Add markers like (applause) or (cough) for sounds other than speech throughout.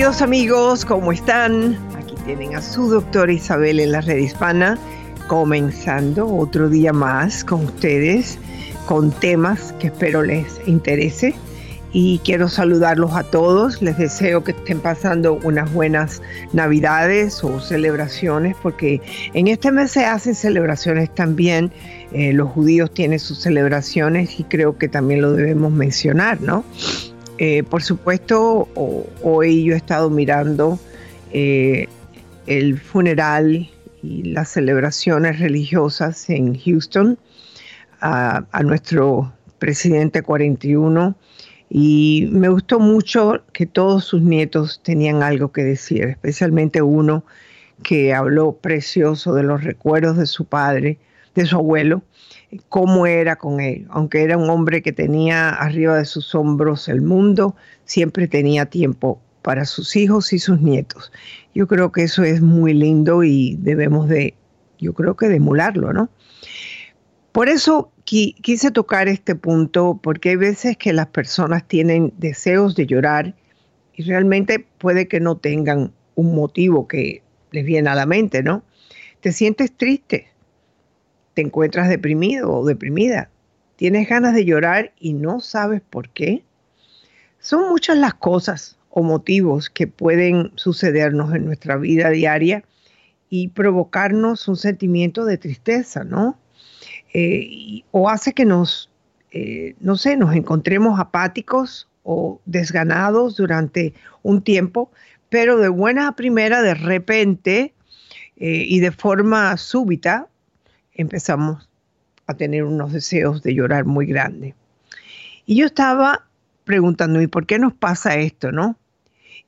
Queridos amigos, ¿cómo están? Aquí tienen a su doctora Isabel en la red hispana, comenzando otro día más con ustedes, con temas que espero les interese. Y quiero saludarlos a todos, les deseo que estén pasando unas buenas navidades o celebraciones, porque en este mes se hacen celebraciones también, eh, los judíos tienen sus celebraciones y creo que también lo debemos mencionar, ¿no? Eh, por supuesto, hoy yo he estado mirando eh, el funeral y las celebraciones religiosas en Houston a, nuestro presidente 41 y me gustó mucho que todos sus nietos tenían algo que decir, especialmente uno que habló precioso de los recuerdos de su padre, de su abuelo, cómo era con él. Aunque era un hombre que tenía arriba de sus hombros el mundo, siempre tenía tiempo para sus hijos y sus nietos. Yo creo que eso es muy lindo y debemos de, yo creo que de emularlo, ¿no? Por eso quise tocar este punto, porque hay veces que las personas tienen deseos de llorar y realmente puede que no tengan un motivo que les viene a la mente, ¿no? Te sientes triste, te encuentras deprimido o deprimida, tienes ganas de llorar y no sabes por qué. Son muchas las cosas o motivos que pueden sucedernos en nuestra vida diaria y provocarnos un sentimiento de tristeza, ¿no? Eh, o hace que nos, eh, no sé, nos encontremos apáticos o desganados durante un tiempo, pero de buena a primera, de repente eh, y de forma súbita, empezamos a tener unos deseos de llorar muy grandes. Y yo estaba preguntando, ¿y por qué nos pasa esto, no?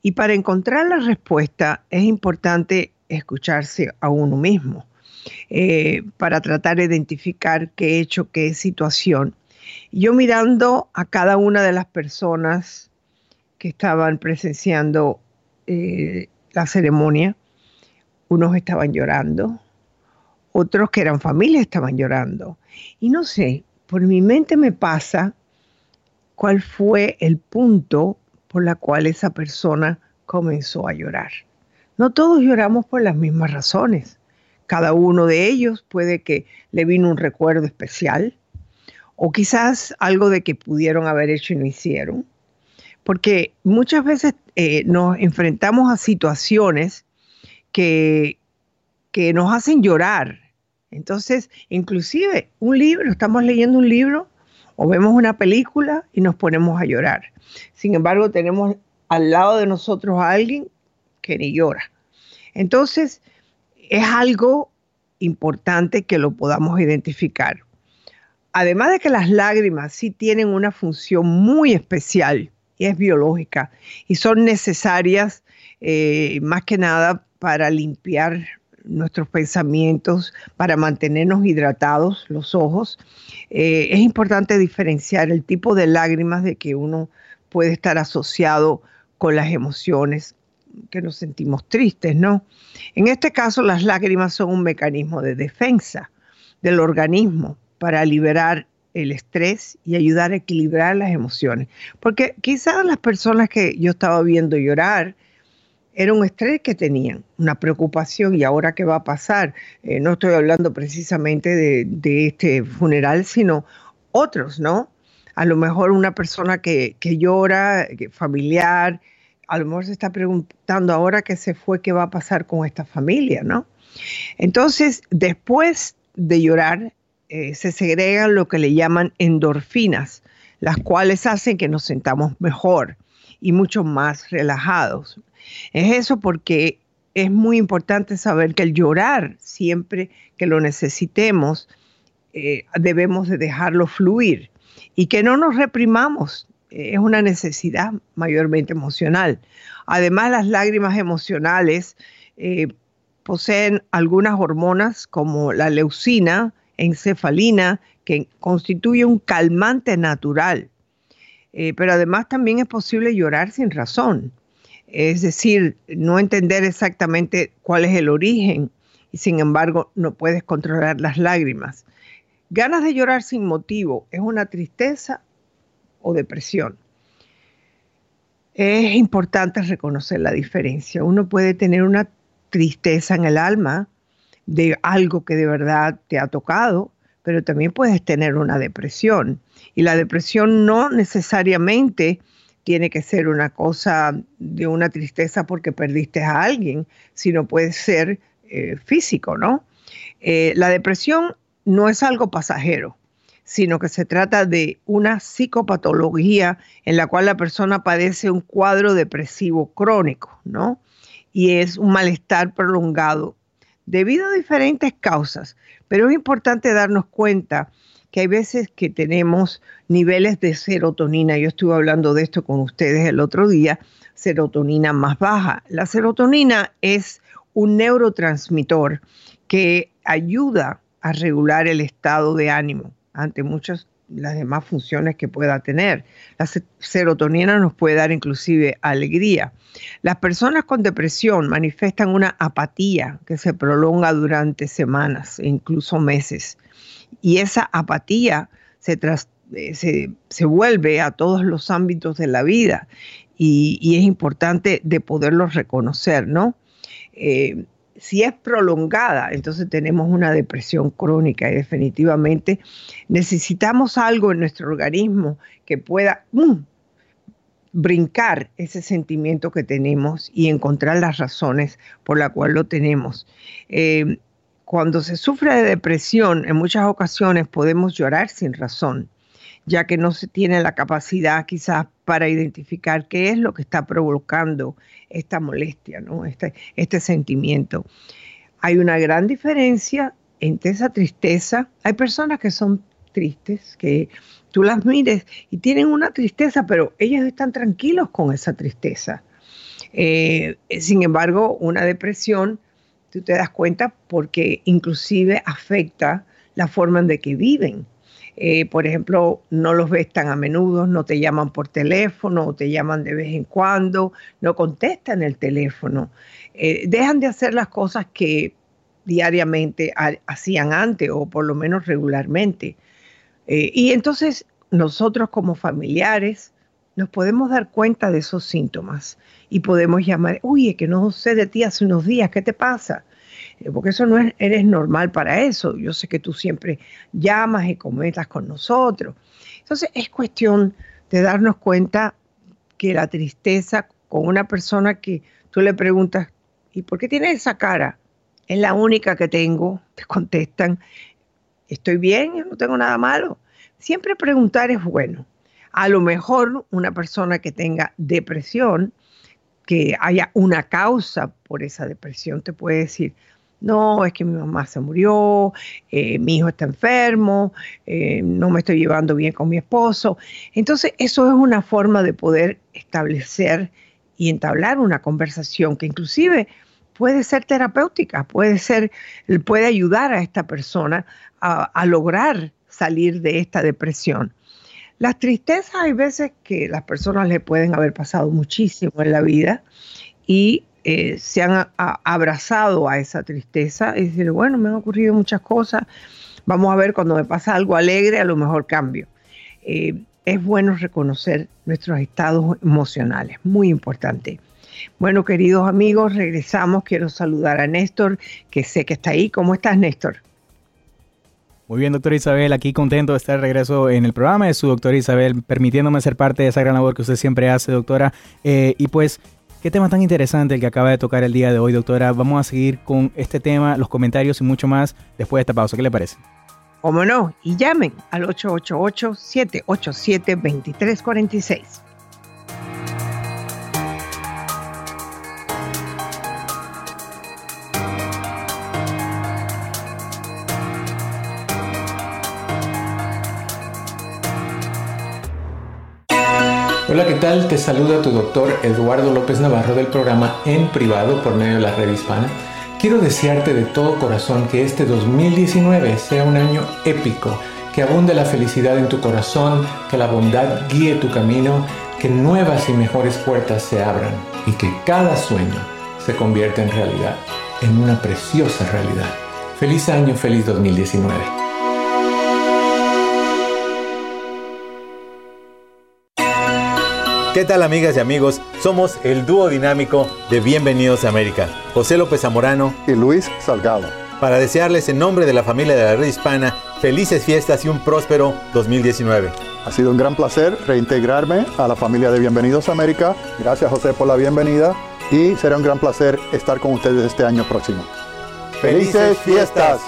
Y para encontrar la respuesta es importante escucharse a uno mismo, eh, para tratar de identificar qué hecho, qué situación. Yo mirando a cada una de las personas que estaban presenciando eh, la ceremonia, unos estaban llorando, otros que eran familia estaban llorando. Y no sé, por mi mente me pasa cuál fue el punto por la cual esa persona comenzó a llorar. No todos lloramos por las mismas razones. Cada uno de ellos puede que le vino un recuerdo especial o quizás algo de que pudieron haber hecho y no hicieron. Porque muchas veces eh, nos enfrentamos a situaciones que, que nos hacen llorar entonces, inclusive un libro, estamos leyendo un libro o vemos una película y nos ponemos a llorar. Sin embargo, tenemos al lado de nosotros a alguien que ni llora. Entonces, es algo importante que lo podamos identificar. Además de que las lágrimas sí tienen una función muy especial y es biológica y son necesarias eh, más que nada para limpiar nuestros pensamientos, para mantenernos hidratados los ojos. Eh, es importante diferenciar el tipo de lágrimas de que uno puede estar asociado con las emociones que nos sentimos tristes, ¿no? En este caso, las lágrimas son un mecanismo de defensa del organismo para liberar el estrés y ayudar a equilibrar las emociones. Porque quizás las personas que yo estaba viendo llorar, era un estrés que tenían, una preocupación y ahora qué va a pasar. Eh, no estoy hablando precisamente de, este funeral, sino otros, ¿no? A lo mejor una persona que, llora, familiar, a lo mejor se está preguntando ahora que se fue, qué va a pasar con esta familia, ¿no? Entonces, después de llorar, eh, se segregan lo que le llaman endorfinas, las cuales hacen que nos sentamos mejor y mucho más relajados. Es eso porque es muy importante saber que el llorar siempre que lo necesitemos, eh, debemos de dejarlo fluir. y que no nos reprimamos. Es una necesidad mayormente emocional. Además, las lágrimas emocionales eh, poseen algunas hormonas como la leucina, encefalina, que constituye un calmante natural. Eh, pero además también es posible llorar sin razón. Es decir, no entender exactamente cuál es el origen y sin embargo no puedes controlar las lágrimas. Ganas de llorar sin motivo es una tristeza o depresión. Es importante reconocer la diferencia. Uno puede tener una tristeza en el alma de algo que de verdad te ha tocado, pero también puedes tener una depresión. Y la depresión no necesariamente tiene que ser una cosa de una tristeza porque perdiste a alguien, sino puede ser eh, físico, ¿no? Eh, la depresión no es algo pasajero, sino que se trata de una psicopatología en la cual la persona padece un cuadro depresivo crónico, ¿no? Y es un malestar prolongado debido a diferentes causas, pero es importante darnos cuenta que hay veces que tenemos niveles de serotonina, yo estuve hablando de esto con ustedes el otro día, serotonina más baja. La serotonina es un neurotransmisor que ayuda a regular el estado de ánimo ante muchas las demás funciones que pueda tener. La serotonina nos puede dar inclusive alegría. Las personas con depresión manifiestan una apatía que se prolonga durante semanas e incluso meses. Y esa apatía se, eh, se, vuelve a todos los ámbitos de la vida y, es importante de poderlo reconocer, ¿no? Eh, si es prolongada, entonces tenemos una depresión crónica y definitivamente necesitamos algo en nuestro organismo que pueda brincar ese sentimiento que tenemos y encontrar las razones por las cuales lo tenemos. Eh, cuando se sufre de depresión, en muchas ocasiones podemos llorar sin razón ya que no se tiene la capacidad quizás para identificar qué es lo que está provocando esta molestia, este, este sentimiento. Hay una gran diferencia entre esa tristeza. Hay personas que son tristes, que tú las mires y tienen una tristeza, pero ellos están tranquilos con esa tristeza. Eh, sin embargo, una depresión, tú te das cuenta porque inclusive afecta la forma en de que viven. Eh, por ejemplo, no los ves tan a menudo, no te llaman por teléfono o te llaman de vez en cuando, no contestan el teléfono, eh, dejan de hacer las cosas que diariamente hacían antes o por lo menos regularmente. Eh, y entonces nosotros como familiares nos podemos dar cuenta de esos síntomas y podemos llamar, uy, que no sé de ti hace unos días, ¿qué te pasa? Eh, porque eso no es, eres normal para eso. Yo sé que tú siempre llamas y comentas con nosotros. Entonces es cuestión de darnos cuenta que la tristeza con una persona que tú le preguntas, ¿y por qué tienes esa cara? Es la única que tengo, (laughs) te contestan, estoy bien, no tengo nada malo. Siempre preguntar es bueno. A lo mejor una persona que tenga depresión, que haya una causa por esa depresión, te puede decir, no, es que mi mamá se murió, eh, mi hijo está enfermo, eh, no me estoy llevando bien con mi esposo. Entonces, eso es una forma de poder establecer y entablar una conversación que inclusive puede ser terapéutica, puede ser, puede ayudar a esta persona a, a lograr salir de esta depresión. Las tristezas hay veces que las personas le pueden haber pasado muchísimo en la vida y eh, se han abrazado a esa tristeza y decir, bueno, me han ocurrido muchas cosas, vamos a ver cuando me pasa algo alegre, a lo mejor cambio. Eh, es bueno reconocer nuestros estados emocionales, muy importante. Bueno, queridos amigos, regresamos. Quiero saludar a Néstor, que sé que está ahí. ¿Cómo estás, Néstor? Muy bien, doctora Isabel, aquí contento de estar de regreso en el programa. Es su doctora Isabel, permitiéndome ser parte de esa gran labor que usted siempre hace, doctora. Eh, y pues Qué tema tan interesante el que acaba de tocar el día de hoy, doctora. Vamos a seguir con este tema, los comentarios y mucho más después de esta pausa. ¿Qué le parece? Cómo no, y llamen al 888-787-2346. Hola, ¿qué tal? Te saluda tu doctor Eduardo López Navarro del programa En Privado por medio de la red hispana. Quiero desearte de todo corazón que este 2019 sea un año épico, que abunde la felicidad en tu corazón, que la bondad guíe tu camino, que nuevas y mejores puertas se abran y que cada sueño se convierta en realidad, en una preciosa realidad. Feliz año, feliz 2019. ¿Qué tal amigas y amigos? Somos el dúo dinámico de Bienvenidos a América, José López Zamorano y Luis Salgado. Para desearles en nombre de la familia de la red hispana felices fiestas y un próspero 2019. Ha sido un gran placer reintegrarme a la familia de Bienvenidos a América. Gracias José por la bienvenida y será un gran placer estar con ustedes este año próximo. ¡Felices fiestas!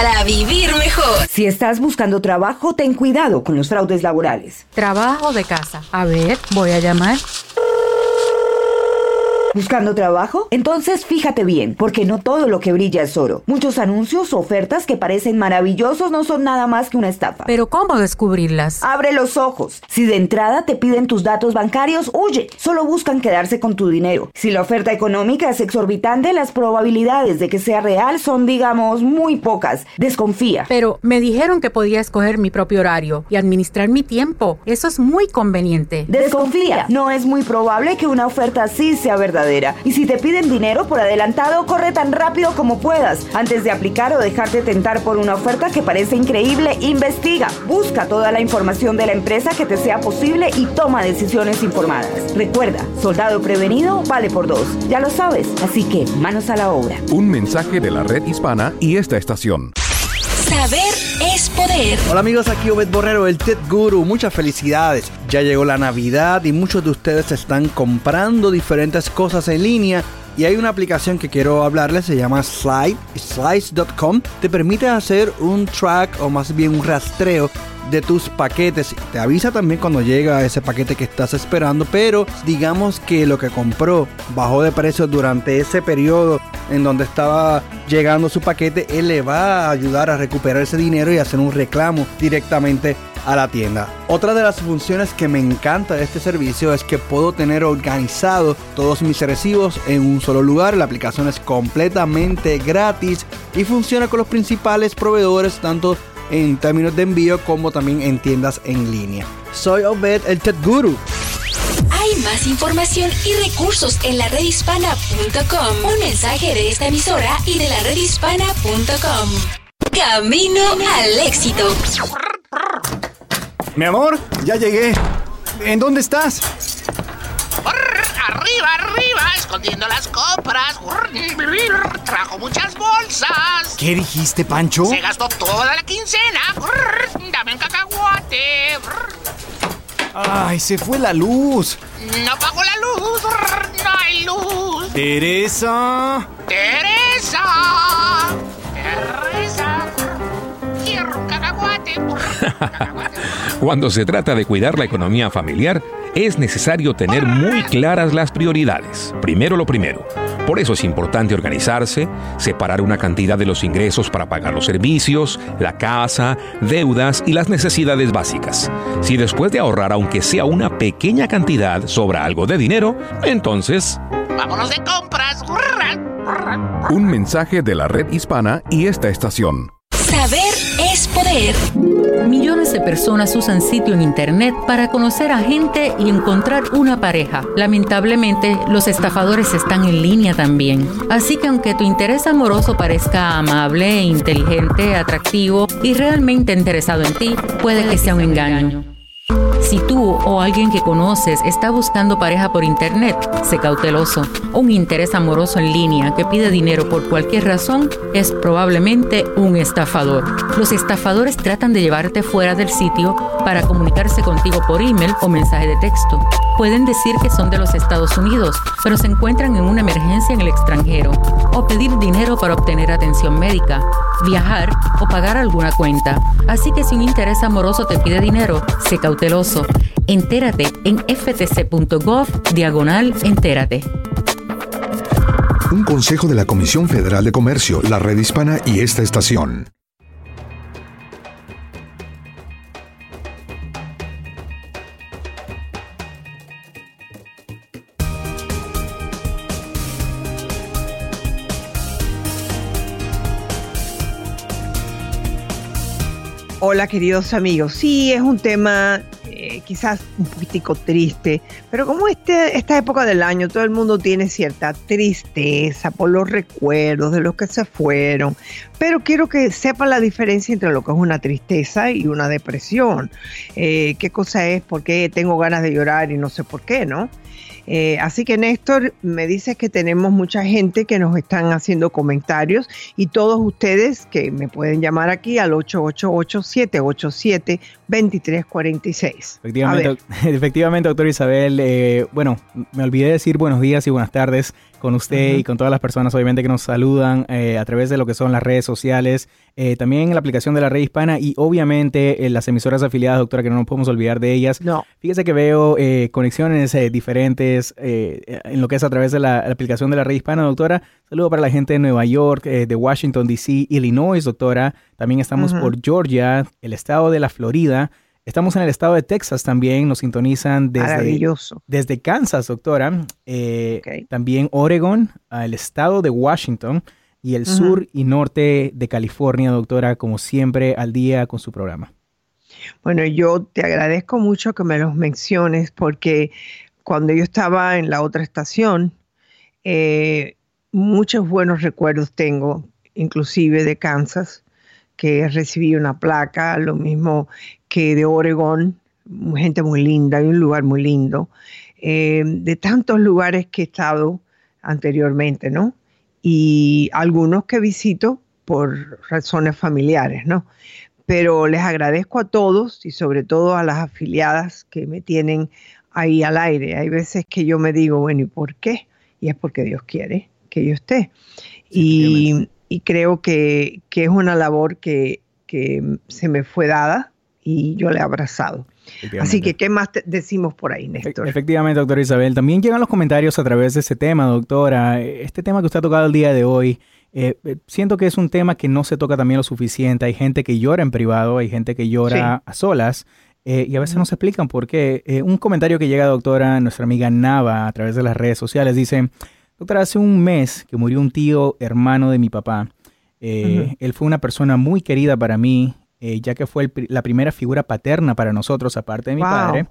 para vivir mejor. Si estás buscando trabajo, ten cuidado con los fraudes laborales. Trabajo de casa. A ver, voy a llamar. ¿Buscando trabajo? Entonces fíjate bien, porque no todo lo que brilla es oro. Muchos anuncios o ofertas que parecen maravillosos no son nada más que una estafa. Pero ¿cómo descubrirlas? Abre los ojos. Si de entrada te piden tus datos bancarios, huye. Solo buscan quedarse con tu dinero. Si la oferta económica es exorbitante, las probabilidades de que sea real son, digamos, muy pocas. Desconfía. Pero me dijeron que podía escoger mi propio horario y administrar mi tiempo. Eso es muy conveniente. Desconfía. No es muy probable que una oferta así sea verdadera y si te piden dinero por adelantado, corre tan rápido como puedas. Antes de aplicar o dejarte tentar por una oferta que parece increíble, investiga. Busca toda la información de la empresa que te sea posible y toma decisiones informadas. Recuerda, soldado prevenido vale por dos. Ya lo sabes, así que manos a la obra. Un mensaje de la red hispana y esta estación. Saber es poder. Hola amigos, aquí Obed Borrero, el TED Guru. Muchas felicidades. Ya llegó la Navidad y muchos de ustedes están comprando diferentes cosas en línea. Y hay una aplicación que quiero hablarles, se llama Slide, slice.com. Te permite hacer un track o más bien un rastreo de tus paquetes. Te avisa también cuando llega ese paquete que estás esperando, pero digamos que lo que compró bajó de precio durante ese periodo en donde estaba llegando su paquete, él le va a ayudar a recuperar ese dinero y hacer un reclamo directamente a la tienda. Otra de las funciones que me encanta de este servicio es que puedo tener organizado todos mis recibos en un solo lugar. La aplicación es completamente gratis y funciona con los principales proveedores tanto en términos de envío como también en tiendas en línea. Soy Obed, el Tech Guru. Hay más información y recursos en la redhispana.com. Un mensaje de esta emisora y de la redhispana.com. Camino al éxito. Mi amor, ya llegué. ¿En dónde estás? Arriba, arriba, escondiendo las compras. Trajo muchas bolsas. ¿Qué dijiste, Pancho? Se gastó toda la quincena. Dame un cacahuate. Ay, se fue la luz. No pagó la luz. No hay luz. Teresa. Teresa. Teresa. Cacahuate. (laughs) Cuando se trata de cuidar la economía familiar, es necesario tener muy claras las prioridades. Primero lo primero. Por eso es importante organizarse, separar una cantidad de los ingresos para pagar los servicios, la casa, deudas y las necesidades básicas. Si después de ahorrar aunque sea una pequeña cantidad sobra algo de dinero, entonces... Vámonos de compras. Un mensaje de la red hispana y esta estación. Saber es poder. Millones de personas usan sitio en internet para conocer a gente y encontrar una pareja. Lamentablemente, los estafadores están en línea también. Así que aunque tu interés amoroso parezca amable, inteligente, atractivo y realmente interesado en ti, puede que sea un engaño. Si tú o alguien que conoces está buscando pareja por internet, sé cauteloso. Un interés amoroso en línea que pide dinero por cualquier razón es probablemente un estafador. Los estafadores tratan de llevarte fuera del sitio para comunicarse contigo por email o mensaje de texto. Pueden decir que son de los Estados Unidos, pero se encuentran en una emergencia en el extranjero, o pedir dinero para obtener atención médica, viajar o pagar alguna cuenta. Así que si un interés amoroso te pide dinero, sé cauteloso. Entérate en ftc.gov diagonal entérate. Un consejo de la Comisión Federal de Comercio, la Red Hispana y esta estación. Hola queridos amigos, sí es un tema eh, quizás un poquitico triste, pero como este, esta época del año todo el mundo tiene cierta tristeza por los recuerdos de los que se fueron, pero quiero que sepan la diferencia entre lo que es una tristeza y una depresión. Eh, ¿Qué cosa es? ¿Por qué tengo ganas de llorar y no sé por qué, no? Eh, así que Néstor, me dice que tenemos mucha gente que nos están haciendo comentarios y todos ustedes que me pueden llamar aquí al 888-787-2346. Efectivamente, (laughs) efectivamente, doctor Isabel. Eh, bueno, me olvidé de decir buenos días y buenas tardes con usted y con todas las personas, obviamente, que nos saludan eh, a través de lo que son las redes sociales, eh, también la aplicación de la red hispana y obviamente en las emisoras afiliadas, doctora, que no nos podemos olvidar de ellas. No. Fíjese que veo eh, conexiones diferentes en lo que es a través de la, aplicación de la red hispana, doctora. Saludo para la gente de Nueva York, de Washington, D.C., Illinois, doctora. También estamos por Georgia, el estado de la Florida. Estamos en el estado de Texas también, nos sintonizan desde, desde Kansas, doctora. Eh, también Oregon, el estado de Washington y el sur y norte de California, doctora, como siempre, al día con su programa. Bueno, yo te agradezco mucho que me los menciones porque cuando yo estaba en la otra estación, eh, muchos buenos recuerdos tengo, inclusive de Kansas, que recibí una placa, lo mismo que de Oregón, gente muy linda y un lugar muy lindo, eh, de tantos lugares que he estado anteriormente, ¿no? Y algunos que visito por razones familiares, ¿no? Pero les agradezco a todos y sobre todo a las afiliadas que me tienen ahí al aire. Hay veces que yo me digo, bueno, ¿y por qué? Y es porque Dios quiere que yo esté. y, y creo que, es una labor que, se me fue dada y yo le he abrazado. Así que, ¿qué más decimos por ahí, Néstor? Efectivamente, doctora Isabel. También llegan los comentarios a través de ese tema, doctora. Este tema que usted ha tocado el día de hoy, eh, eh, siento que es un tema que no se toca también lo suficiente. Hay gente que llora en privado, hay gente que llora a solas. Eh, y a veces no se explican por qué. un comentario que llega, doctora, nuestra amiga Nava, a través de las redes sociales, dice, Doctora, hace un mes que murió un tío hermano de mi papá. Él fue una persona muy querida para mí, eh, ya que fue la primera figura paterna para nosotros, aparte de mi padre.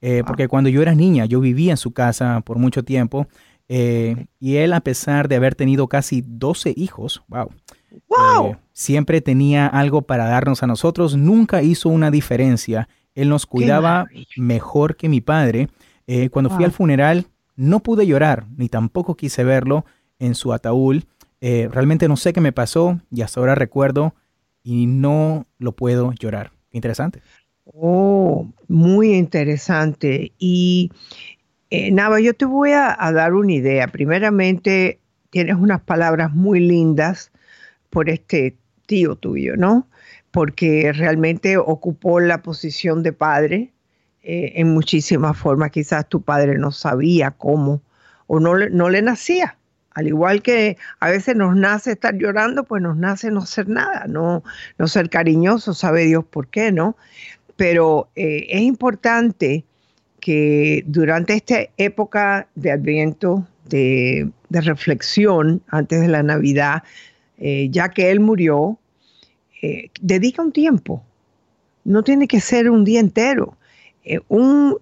Eh, porque cuando yo era niña, yo vivía en su casa por mucho tiempo. y él, a pesar de haber tenido casi 12 hijos, wow, wow. siempre tenía algo para darnos a nosotros. Nunca hizo una diferencia. Él nos cuidaba mejor que mi padre. cuando fui al funeral, no pude llorar, ni tampoco quise verlo en su ataúd. Eh, realmente no sé qué me pasó y hasta ahora recuerdo y no lo puedo llorar. Interesante. Oh, muy interesante. Y eh, Nava, yo te voy a, dar una idea. Primeramente, tienes unas palabras muy lindas por este tío tuyo, ¿no? Porque realmente ocupó la posición de padre eh, en muchísimas formas. Quizás tu padre no sabía cómo o no, no le nacía. Al igual que a veces nos nace estar llorando, pues nos nace no ser nada, no, no ser cariñoso, sabe Dios por qué, ¿no? Pero eh, es importante que durante esta época de adviento, de, reflexión antes de la Navidad, eh, ya que él murió, dedica un tiempo. No tiene que ser un día entero. Eh,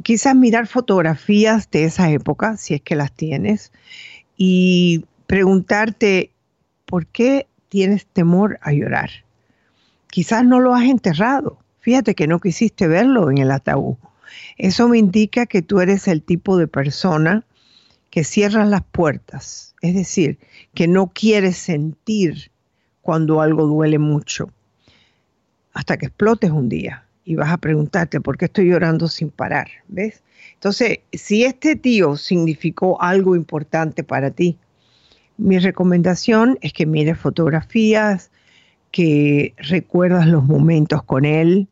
quizás mirar fotografías de esa época, si es que las tienes, y preguntarte, ¿por qué tienes temor a llorar? Quizás no lo has enterrado. Fíjate que no quisiste verlo en el ataúd. Eso me indica que tú eres el tipo de persona que cierras las puertas, es decir, que no quieres sentir cuando algo duele mucho, hasta que explotes un día y vas a preguntarte por qué estoy llorando sin parar, ¿ves? Entonces, si este tío significó algo importante para ti, mi recomendación es que mires fotografías, que recuerdas los momentos con él.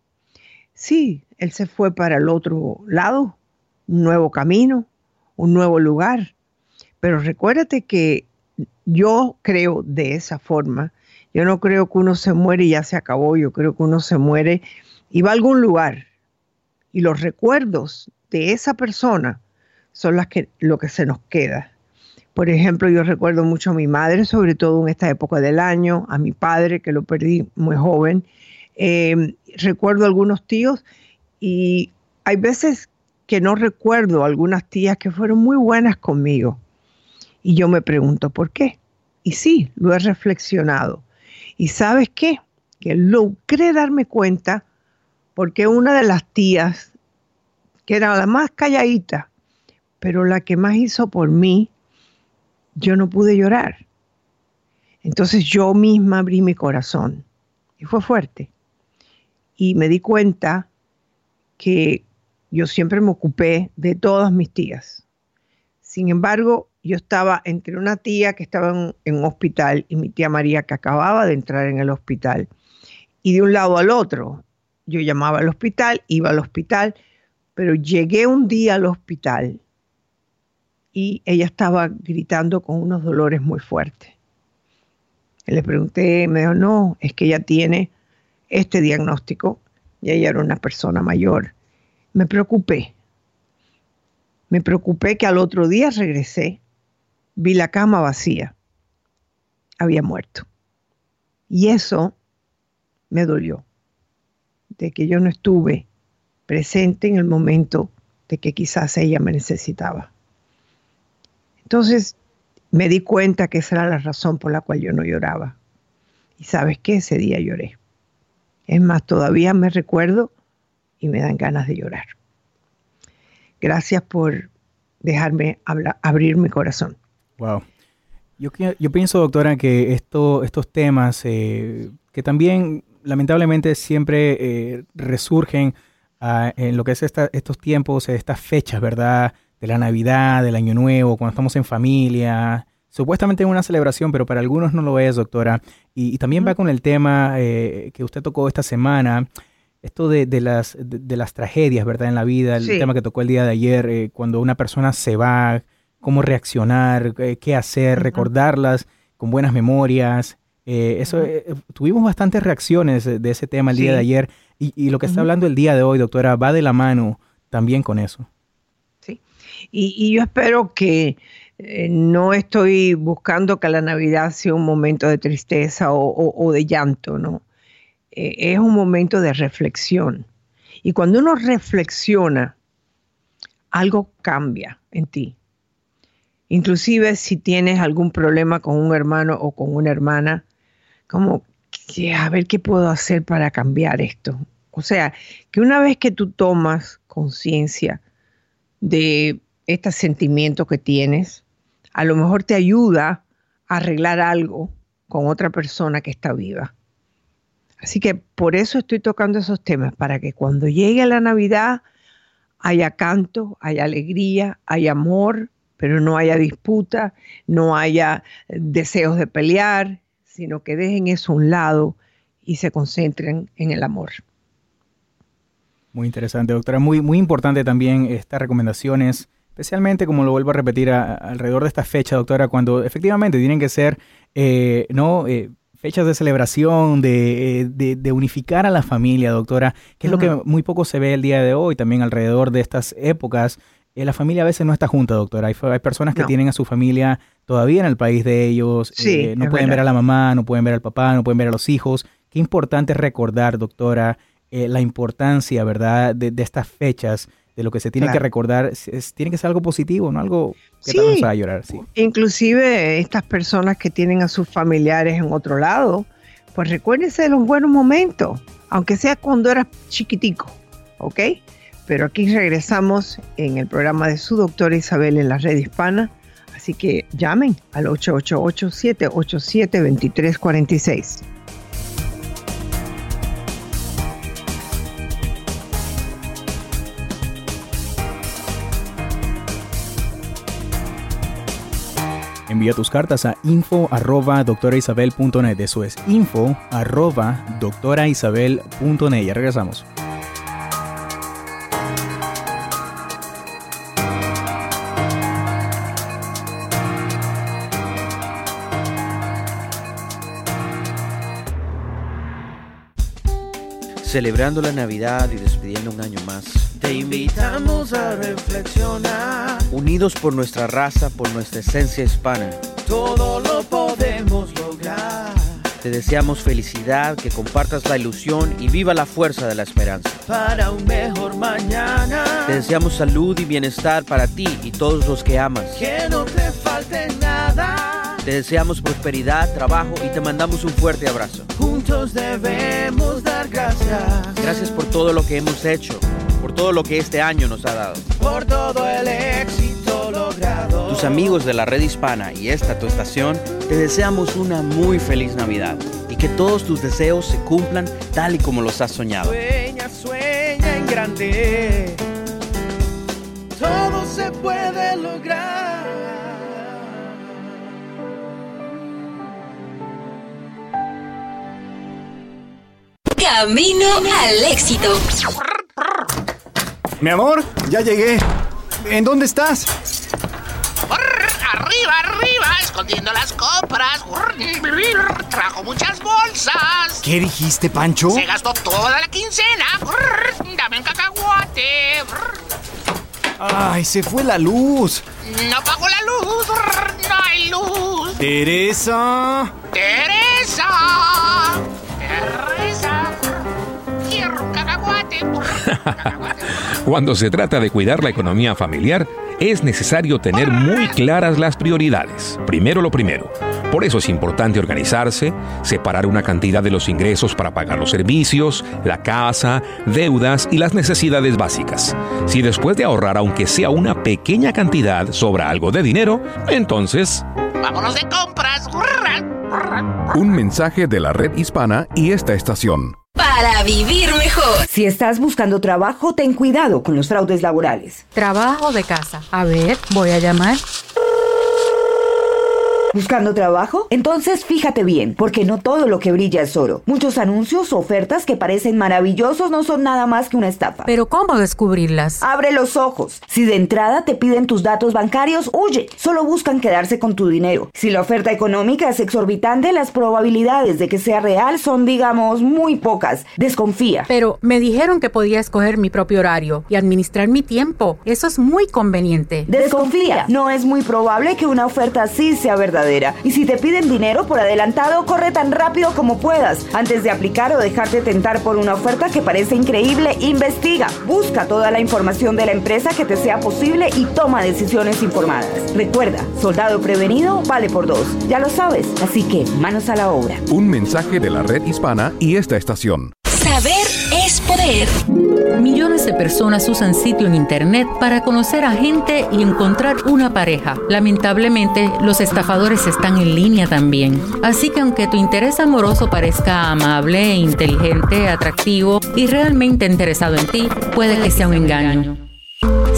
Sí, él se fue para el otro lado, un nuevo camino, un nuevo lugar, pero recuérdate que yo creo de esa forma. Yo no creo que uno se muere y ya se acabó, yo creo que uno se muere va a algún lugar y los recuerdos de esa persona son las que, lo que se nos queda. Por ejemplo, yo recuerdo mucho a mi madre, sobre todo en esta época del año, a mi padre, que lo perdí muy joven, Eh, recuerdo algunos tíos y hay veces que no recuerdo algunas tías que fueron muy buenas conmigo. Y yo me pregunto, ¿por qué? Y sí, lo he reflexionado. ¿Y sabes qué? Que logré darme cuenta porque una de las tías, que era la más calladita, pero la que más hizo por mí, yo no pude llorar. Entonces yo misma abrí mi corazón y fue fuerte. Y me di cuenta que yo siempre me ocupé de todas mis tías. Sin embargo, yo estaba entre una tía que estaba en, un hospital y mi tía María que acababa de entrar en el hospital. Y de un lado al otro, yo llamaba al hospital, iba al hospital, pero llegué un día al hospital y ella estaba gritando con unos dolores muy fuertes. Le pregunté, me dijo, no, es que ella tiene este diagnóstico y ella era una persona mayor. Me preocupé. Me preocupé que al otro día regresé, vi la cama vacía. Había muerto. Y eso me dolió, de que yo no estuve presente en el momento de que quizás ella me necesitaba. Entonces me di cuenta que esa era la razón por la cual yo no lloraba. Y sabes qué, ese día lloré. Es más, todavía me recuerdo y me dan ganas de llorar. Gracias por dejarme abrir mi corazón. Wow. Yo, pienso, doctora, que esto, estos temas eh, que también lamentablemente siempre eh, resurgen ah, en lo que es estos tiempos, estas fechas, ¿verdad? de la Navidad, del Año Nuevo, cuando estamos en familia. Supuestamente en una celebración, pero para algunos no lo es, doctora. Y, también va con el tema eh, que usted tocó esta semana, esto de, las, de, las tragedias, ¿verdad? En la vida, el tema que tocó el día de ayer, eh, cuando una persona se va, cómo reaccionar, eh, qué hacer, recordarlas con buenas memorias. Eso tuvimos bastantes reacciones de ese tema el día de ayer y, lo que está hablando el día de hoy, doctora, va de la mano también con eso. Y, yo espero que eh, no estoy buscando que la Navidad sea un momento de tristeza o, de llanto, ¿no? Eh, es un momento de reflexión. Y cuando uno reflexiona, algo cambia en ti. Inclusive si tienes algún problema con un hermano o con una hermana, como, a ver qué puedo hacer para cambiar esto. O sea, que una vez que tú tomas conciencia de este sentimiento que tienes, a lo mejor te ayuda a arreglar algo con otra persona que está viva. Así que por eso estoy tocando esos temas, para que cuando llegue la Navidad haya canto, haya alegría, haya amor, pero no haya disputa, no haya deseos de pelear, sino que dejen eso a un lado y se concentren en el amor. Muy interesante, doctora. Muy, muy importante también estas recomendaciones Especialmente, como lo vuelvo a repetir, alrededor de esta fecha, doctora, cuando efectivamente tienen que ser, eh, ¿no? Eh, fechas de celebración, de, de, unificar a la familia, doctora, que es lo que muy poco se ve el día de hoy, también alrededor de estas épocas. Eh, la familia a veces no está junta, doctora. Hay, hay personas que tienen a su familia todavía en el país de ellos, no pueden ver a la mamá, no pueden ver al papá, no pueden ver a los hijos. Qué importante recordar, doctora, la importancia, ¿verdad?, de, de estas fechas de lo que se tiene que recordar, es, tiene que ser algo positivo, no algo que te nos a llorar. Sí. Inclusive estas personas que tienen a sus familiares en otro lado, pues recuérdense de los buenos momentos, aunque sea cuando eras chiquitico, ¿ok? Pero aquí regresamos en el programa de su doctora Isabel en la red hispana, así que llamen al 888-787-2346. Envía tus cartas a info arroba doctoraisabel.net. Eso es info arroba doctoraisabel.net. Ya regresamos. Celebrando la Navidad y despidiendo un año más. Te invitamos a reflexionar. Unidos por nuestra raza, por nuestra esencia hispana. Todo lo podemos lograr. Te deseamos felicidad, que compartas la ilusión y viva la fuerza de la esperanza. Para un mejor mañana. Te deseamos salud y bienestar para ti y todos los que amas. Que no te falte nada. Te deseamos prosperidad, trabajo y te mandamos un fuerte abrazo. Juntos debemos dar gracias. Gracias por todo lo que hemos hecho, por todo lo que este año nos ha dado. Por todo el éxito logrado. Tus amigos de la red hispana y esta tu estación, te deseamos una muy feliz Navidad y que todos tus deseos se cumplan tal y como los has soñado. Sueña, sueña en grande. Todo se puede lograr. Camino al éxito. Mi amor, ya llegué. ¿En dónde estás? Arriba, arriba, escondiendo las compras. Trajo muchas bolsas. ¿Qué dijiste, Pancho? Se gastó toda la quincena. Dame un cacahuate. Ay, se fue la luz. No pagó la luz. No hay luz. Teresa. Teresa. (laughs) Cuando se trata de cuidar la economía familiar, es necesario tener muy claras las prioridades. Primero lo primero. Por eso es importante organizarse, separar una cantidad de los ingresos para pagar los servicios, la casa, deudas y las necesidades básicas. Si después de ahorrar aunque sea una pequeña cantidad sobra algo de dinero, entonces... Vámonos de compras. Un mensaje de la red hispana y esta estación. Para vivir mejor. Si estás buscando trabajo, ten cuidado con los fraudes laborales. Trabajo de casa. A ver, voy a llamar. ¿Buscando trabajo? Entonces fíjate bien, porque no todo lo que brilla es oro. Muchos anuncios o ofertas que parecen maravillosos no son nada más que una estafa. Pero ¿cómo descubrirlas? Abre los ojos. Si de entrada te piden tus datos bancarios, huye. Solo buscan quedarse con tu dinero. Si la oferta económica es exorbitante, las probabilidades de que sea real son, digamos, muy pocas. Desconfía. Pero me dijeron que podía escoger mi propio horario y administrar mi tiempo. Eso es muy conveniente. Desconfía. No es muy probable que una oferta así sea verdadera. Y si te piden dinero por adelantado, corre tan rápido como puedas. Antes de aplicar o dejarte tentar por una oferta que parece increíble, investiga. Busca toda la información de la empresa que te sea posible y toma decisiones informadas. Recuerda, soldado prevenido vale por dos. Ya lo sabes. Así que manos a la obra. Un mensaje de la red hispana y esta estación. Saber es poder. Millones de personas usan sitio en internet para conocer a gente y encontrar una pareja. Lamentablemente, los estafadores están en línea también. Así que aunque tu interés amoroso parezca amable, inteligente, atractivo y realmente interesado en ti, puede que sea un engaño.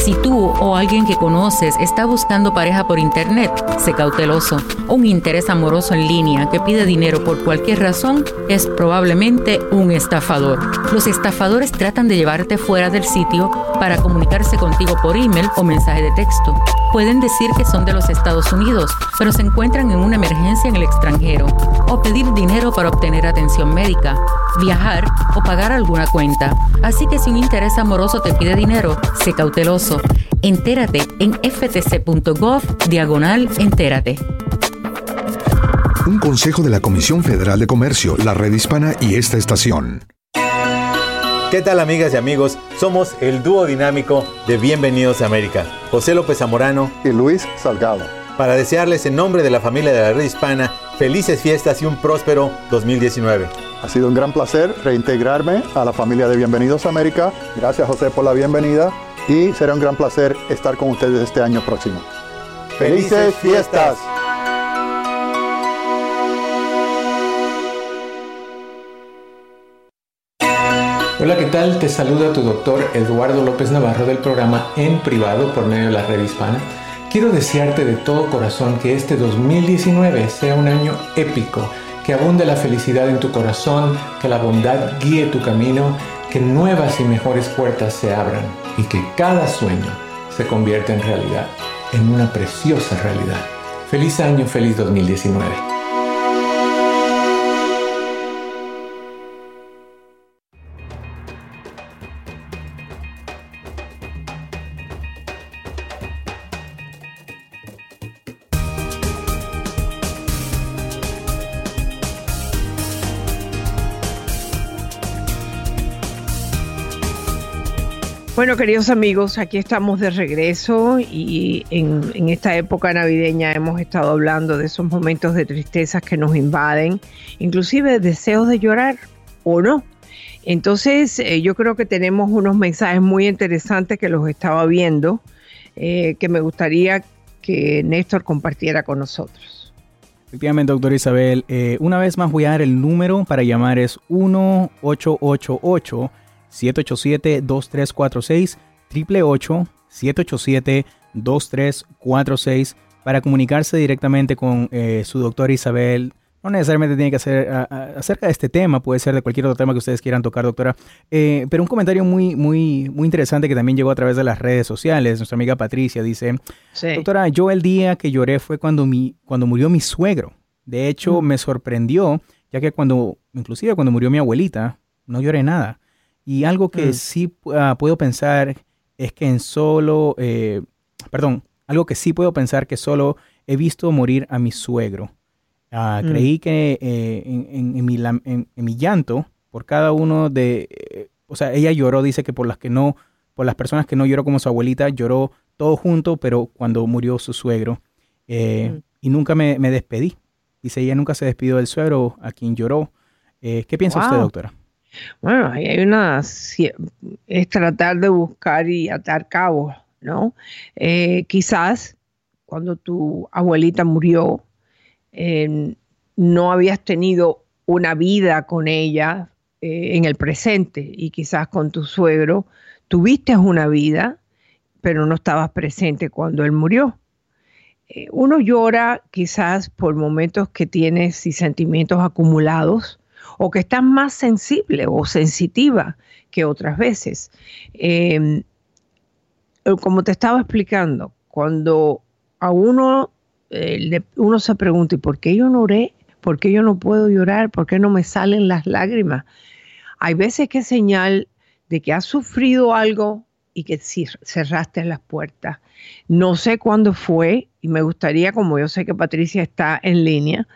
Si tú o alguien que conoces está buscando pareja por internet, sé cauteloso. Un interés amoroso en línea que pide dinero por cualquier razón es probablemente un estafador. Los estafadores tratan de llevarte fuera del sitio para comunicarse contigo por email o mensaje de texto. Pueden decir que son de los Estados Unidos, pero se encuentran en una emergencia en el extranjero, o pedir dinero para obtener atención médica, viajar o pagar alguna cuenta. Así que si un interés amoroso te pide dinero, sé cauteloso. Entérate en ftc.gov diagonal entérate. Un consejo de la Comisión Federal de Comercio, la red hispana y esta estación. ¿Qué tal amigas y amigos? Somos el dúo dinámico de Bienvenidos a América, José López Zamorano y Luis Salgado. Para desearles en nombre de la familia de la red hispana felices fiestas y un próspero 2019. Ha sido un gran placer reintegrarme a la familia de Bienvenidos a América. Gracias José por la bienvenida y será un gran placer estar con ustedes este año próximo. ¡Felices fiestas! Hola, ¿qué tal? Te saluda tu doctor Eduardo López Navarro del programa En Privado por medio de la red hispana. Quiero desearte de todo corazón que este 2019 sea un año épico, que abunde la felicidad en tu corazón, que la bondad guíe tu camino, que nuevas y mejores puertas se abran y que cada sueño se convierta en realidad, en una preciosa realidad. Feliz año, feliz 2019. Queridos amigos, aquí estamos de regreso y en, esta época navideña hemos estado hablando de esos momentos de tristezas que nos invaden, inclusive deseos de llorar o no. Entonces, eh, yo creo que tenemos unos mensajes muy interesantes que los estaba viendo, eh, que me gustaría que Néstor compartiera con nosotros. Efectivamente, doctor Isabel, eh, una vez más voy a dar el número para llamar es 1888 787-2346, 888-787-2346 para comunicarse directamente con eh, su doctora Isabel. No necesariamente tiene que ser acerca de este tema, puede ser de cualquier otro tema que ustedes quieran tocar, doctora. Eh, pero un comentario muy, muy, muy interesante que también llegó a través de las redes sociales. Nuestra amiga Patricia dice, doctora, yo el día que lloré fue cuando, mi, cuando murió mi suegro. De hecho, mm. me sorprendió, ya que cuando, inclusive cuando murió mi abuelita, no lloré nada. Y algo que mm. sí ah, puedo pensar es que en solo, eh, perdón, algo que sí puedo pensar que solo he visto morir a mi suegro. Ah, mm. Creí que eh, en, mi, en, mi, llanto, por cada uno de, eh, o sea, ella lloró, dice que por las que no, por las personas que no lloró como su abuelita, lloró todo junto, pero cuando murió su suegro. Mm. Y nunca me, me, despedí. Dice, ella nunca se despidió del suegro a quien lloró. ¿Qué piensa usted, doctora? Bueno, ahí hay una, es tratar de buscar y atar cabos, ¿no? Eh, quizás cuando tu abuelita murió, eh, no habías tenido una vida con ella eh, en el presente y quizás con tu suegro tuviste una vida, pero no estabas presente cuando él murió. uno llora quizás por momentos que tienes y sentimientos acumulados o que estás más sensible o sensitiva que otras veces. Em, como te estaba explicando, cuando a uno, eh, uno se pregunta, ¿y por qué yo no oré? ¿Por qué yo no puedo llorar? ¿Por qué no me salen las lágrimas? Hay veces que es señal de que has sufrido algo y que cerraste las puertas. No sé cuándo fue y me gustaría, como yo sé que Patricia está en línea,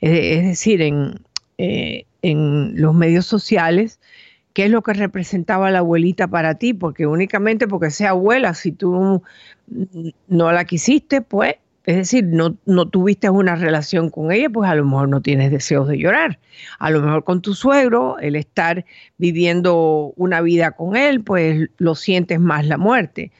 es decir, en, eh, en los medios sociales qué es lo que representaba la abuelita para ti, porque únicamente porque sea abuela, si tú no la quisiste, pues, es decir, no, no tuviste una relación con ella, pues a lo mejor no tienes deseos de llorar. A lo mejor con tu suegro, el estar viviendo una vida con él, pues lo sientes más la muerte.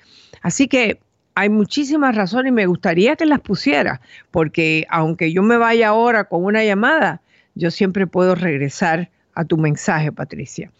Así que hay muchísimas razones y me gustaría que las pusiera, porque aunque yo me vaya ahora con una llamada, yo siempre puedo regresar a tu mensaje, Patricia.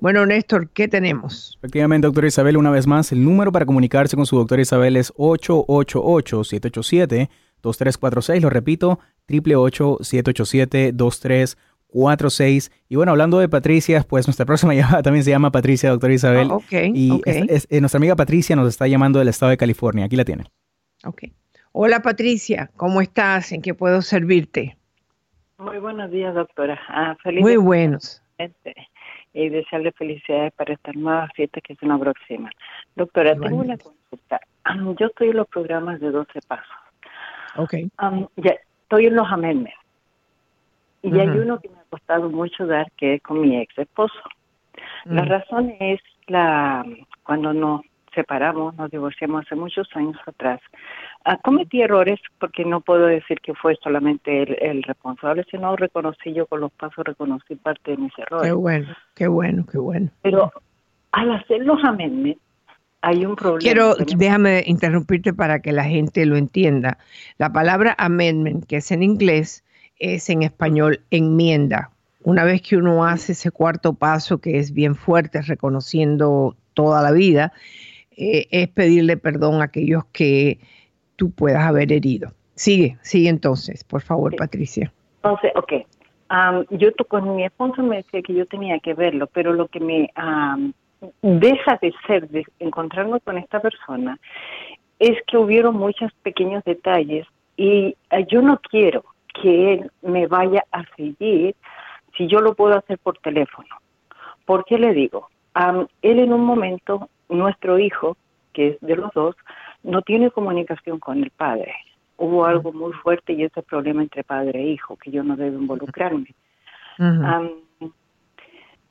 Bueno, Néstor, ¿qué tenemos? Efectivamente, doctora Isabel, una vez más, el número para comunicarse con su doctora Isabel es 888-787-2346. Lo repito, 888-787-2346. Y bueno, hablando de Patricia, pues nuestra próxima (laughs) llamada también se llama Patricia, doctora Isabel. Oh, y eh, nuestra amiga Patricia nos está llamando del estado de California. Aquí la tiene. Ok. Hola, Patricia, ¿cómo estás? ¿En qué puedo servirte? Muy buenos días, doctora. Ah, feliz Muy buenos. Y desearle felicidades para esta nueva fiesta que se nos aproxima. Doctora, tengo una consulta. yo estoy en los programas de 12 pasos. Ok. ya, estoy en los amendments. Y hay uno que me ha costado mucho dar, que es con mi ex esposo. La mm. razón es la cuando nos separamos, nos divorciamos hace muchos años atrás. Ah, cometí errores porque no puedo decir que fue solamente el, responsable, sino reconocí yo con los pasos, reconocí parte de mis errores. Qué bueno, qué bueno, qué bueno. Pero al hacer los amendments, hay un problema. Quiero, déjame interrumpirte para que la gente lo entienda. La palabra amendment, que es en inglés, es en español enmienda. Una vez que uno hace ese cuarto paso, que es bien fuerte, reconociendo toda la vida, eh, es pedirle perdón a aquellos que tú puedas haber herido. Sigue, sigue entonces, por favor, Patricia. Entonces, ok. yo con mi esposo me decía que yo tenía que verlo, pero lo que me deja de ser, de encontrarme con esta persona, es que hubieron muchos pequeños detalles y eh, yo no quiero que él me vaya a seguir si yo lo puedo hacer por teléfono. ¿Por qué le digo? él en un momento nuestro hijo, que es de los dos, no tiene comunicación con el padre. Hubo algo muy fuerte y ese problema entre padre e hijo, que yo no debo involucrarme.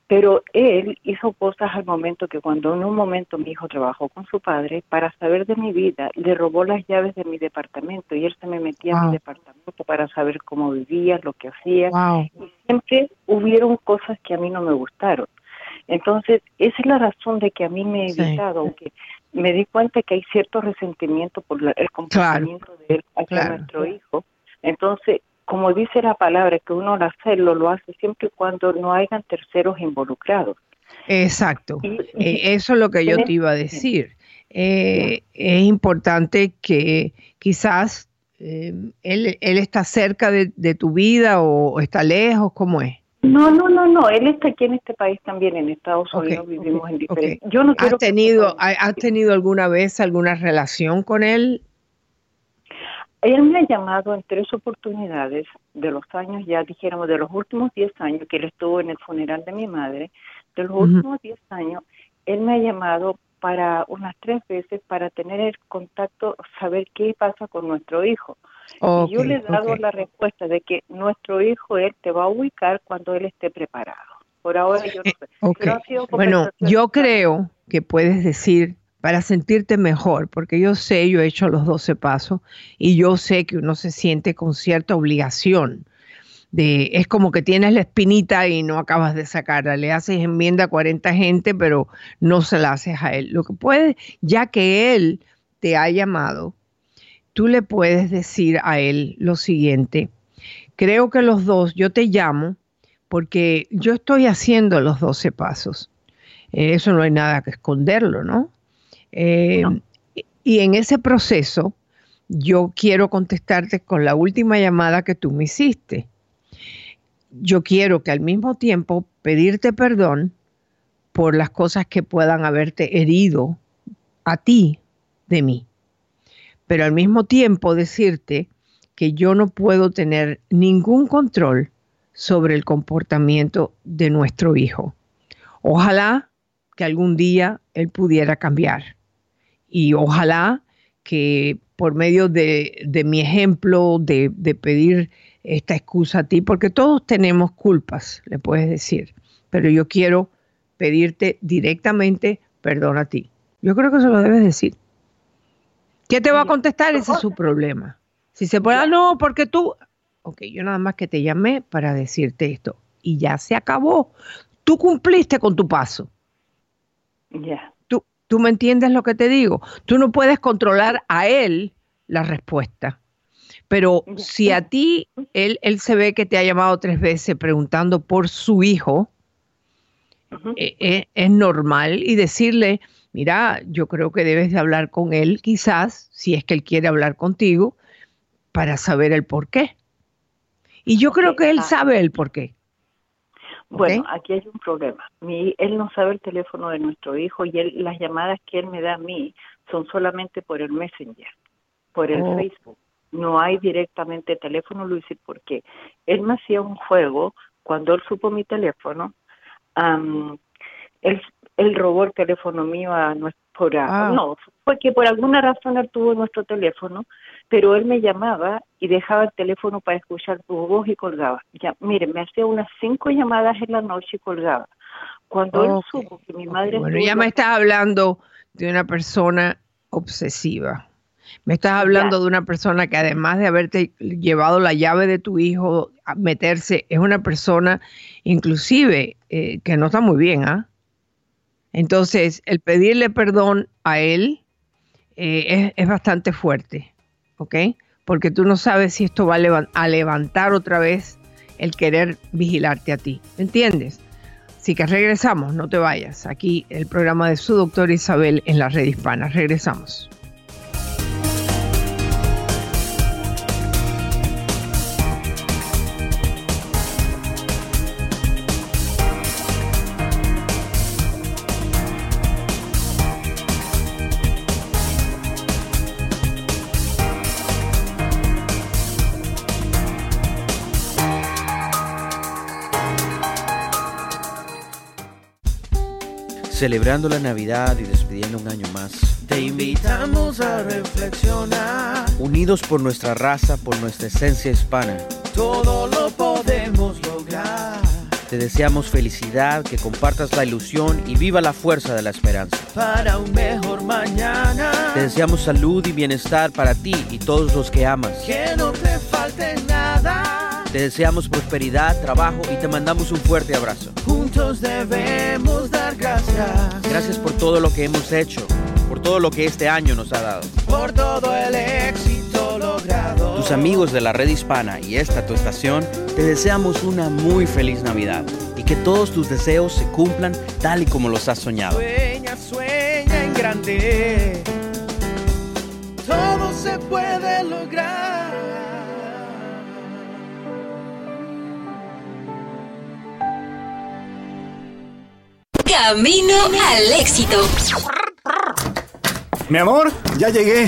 pero él hizo cosas al momento que cuando en un momento mi hijo trabajó con su padre, para saber de mi vida, le robó las llaves de mi departamento y él se me metía en Wow. mi departamento para saber cómo vivía, lo que hacía. Wow. Y siempre hubieron cosas que a mí no me gustaron. Entonces, esa es la razón de que a mí me he Sí. evitado, aunque me di cuenta que hay cierto resentimiento por la- el comportamiento de él hacia claro. nuestro hijo. Entonces, como dice la palabra, que uno al hacerlo lo hace siempre y cuando no hayan terceros involucrados. Exacto. Eh, eso es lo que yo te iba a decir. Eh, es importante que quizás eh, él, él está cerca de, de tu vida o está lejos, ¿cómo es? No, no, no, no. Él está aquí en este país también, en Estados Unidos, vivimos en diferentes. Yo no quiero ¿Has tenido, ha- ¿Has tenido alguna vez alguna relación con él? Él me ha llamado en tres oportunidades de los años, ya dijéramos, de los últimos 10 años que él estuvo en el funeral de mi madre, de los últimos 10 años, él me ha llamado para unas tres veces para tener el contacto, saber qué pasa con nuestro hijo. Y yo le he dado la respuesta de que nuestro hijo, él te va a ubicar cuando él esté preparado. Por ahora yo no sé. Eh, sido Bueno, yo creo que puedes decir para sentirte mejor, porque yo sé, yo he hecho los 12 pasos y yo sé que uno se siente con cierta obligación. De, es como que tienes la espinita y no acabas de sacarla. Le haces enmienda a 40 gente, pero no se la haces a él. Lo que puedes, ya que él te ha llamado, tú le puedes decir a él lo siguiente. Creo que los dos, yo te llamo porque yo estoy haciendo los 12 pasos. Eh, eso no hay nada que esconderlo, ¿no? Eh, Y en ese proceso, yo quiero contestarte con la última llamada que tú me hiciste. Yo quiero que al mismo tiempo pedirte perdón por las cosas que puedan haberte herido a ti de mí. Pero al mismo tiempo decirte que yo no puedo tener ningún control sobre el comportamiento de nuestro hijo. Ojalá que algún día él pudiera cambiar. Y ojalá que por medio de, de mi ejemplo, de, de pedir esta excusa a ti, porque todos tenemos culpas, le puedes decir, pero yo quiero pedirte directamente perdón a ti. Yo creo que se lo debes decir. ¿Qué te va a contestar? Ese es su problema. Si se puede, "Ah, no, porque tú... Ok, yo nada más que te llamé para decirte esto. Y ya se acabó. Tú cumpliste con tu paso. Ya. ¿Tú, ¿Tú me entiendes lo que te digo? Tú no puedes controlar a él la respuesta. Pero si a ti, él, él se ve que te ha llamado tres veces preguntando por su hijo, eh, eh, es normal y decirle, mira, yo creo que debes de hablar con él quizás, si es que él quiere hablar contigo, para saber el por qué. Y yo creo que él ah. sabe el por qué. Bueno, aquí hay un problema. Mi, él no sabe el teléfono de nuestro hijo y él, las llamadas que él me da a mí son solamente por el Messenger, por el Oh. Facebook. No hay directamente teléfono, Luis, porque él me hacía un juego cuando él supo mi teléfono. am, él, él robó el teléfono mío a nuestro. por a- Ah. No, fue que por alguna razón él tuvo nuestro teléfono, pero él me llamaba y dejaba el teléfono para escuchar tu voz y colgaba. Ya, mire, me hacía unas cinco llamadas en la noche y colgaba. Cuando él supo que mi madre Bueno, estuvo ya me estás hablando de una persona obsesiva. Me estás hablando de una persona que además de haberte llevado la llave de tu hijo a meterse, es una persona inclusive eh, que no está muy bien, ¿ah? Entonces, el pedirle perdón a él eh, es, es bastante fuerte, ¿ok? Porque tú no sabes si esto va a, levan- a levantar otra vez el querer vigilarte a ti, ¿me entiendes? Así que regresamos, no te vayas. Aquí el programa de su doctora Isabel en la red hispana. Regresamos. Celebrando la Navidad y despidiendo un año más. Te invitamos a reflexionar. Unidos por nuestra raza, por nuestra esencia hispana. Todo lo podemos lograr. Te deseamos felicidad, que compartas la ilusión y viva la fuerza de la esperanza. Para un mejor mañana. Te deseamos salud y bienestar para ti y todos los que amas. Que no te falte nada. Te deseamos prosperidad, trabajo y te mandamos un fuerte abrazo. Juntos debemos dar gracias. Gracias por todo lo que hemos hecho, por todo lo que este año nos ha dado. Por todo el éxito logrado. Tus amigos de la red hispana y esta tu estación, te deseamos una muy feliz Navidad y que todos tus deseos se cumplan tal y como los has soñado. Sueña, sueña en grande. Todo se puede lograr. Camino al éxito. Mi amor, ya llegué.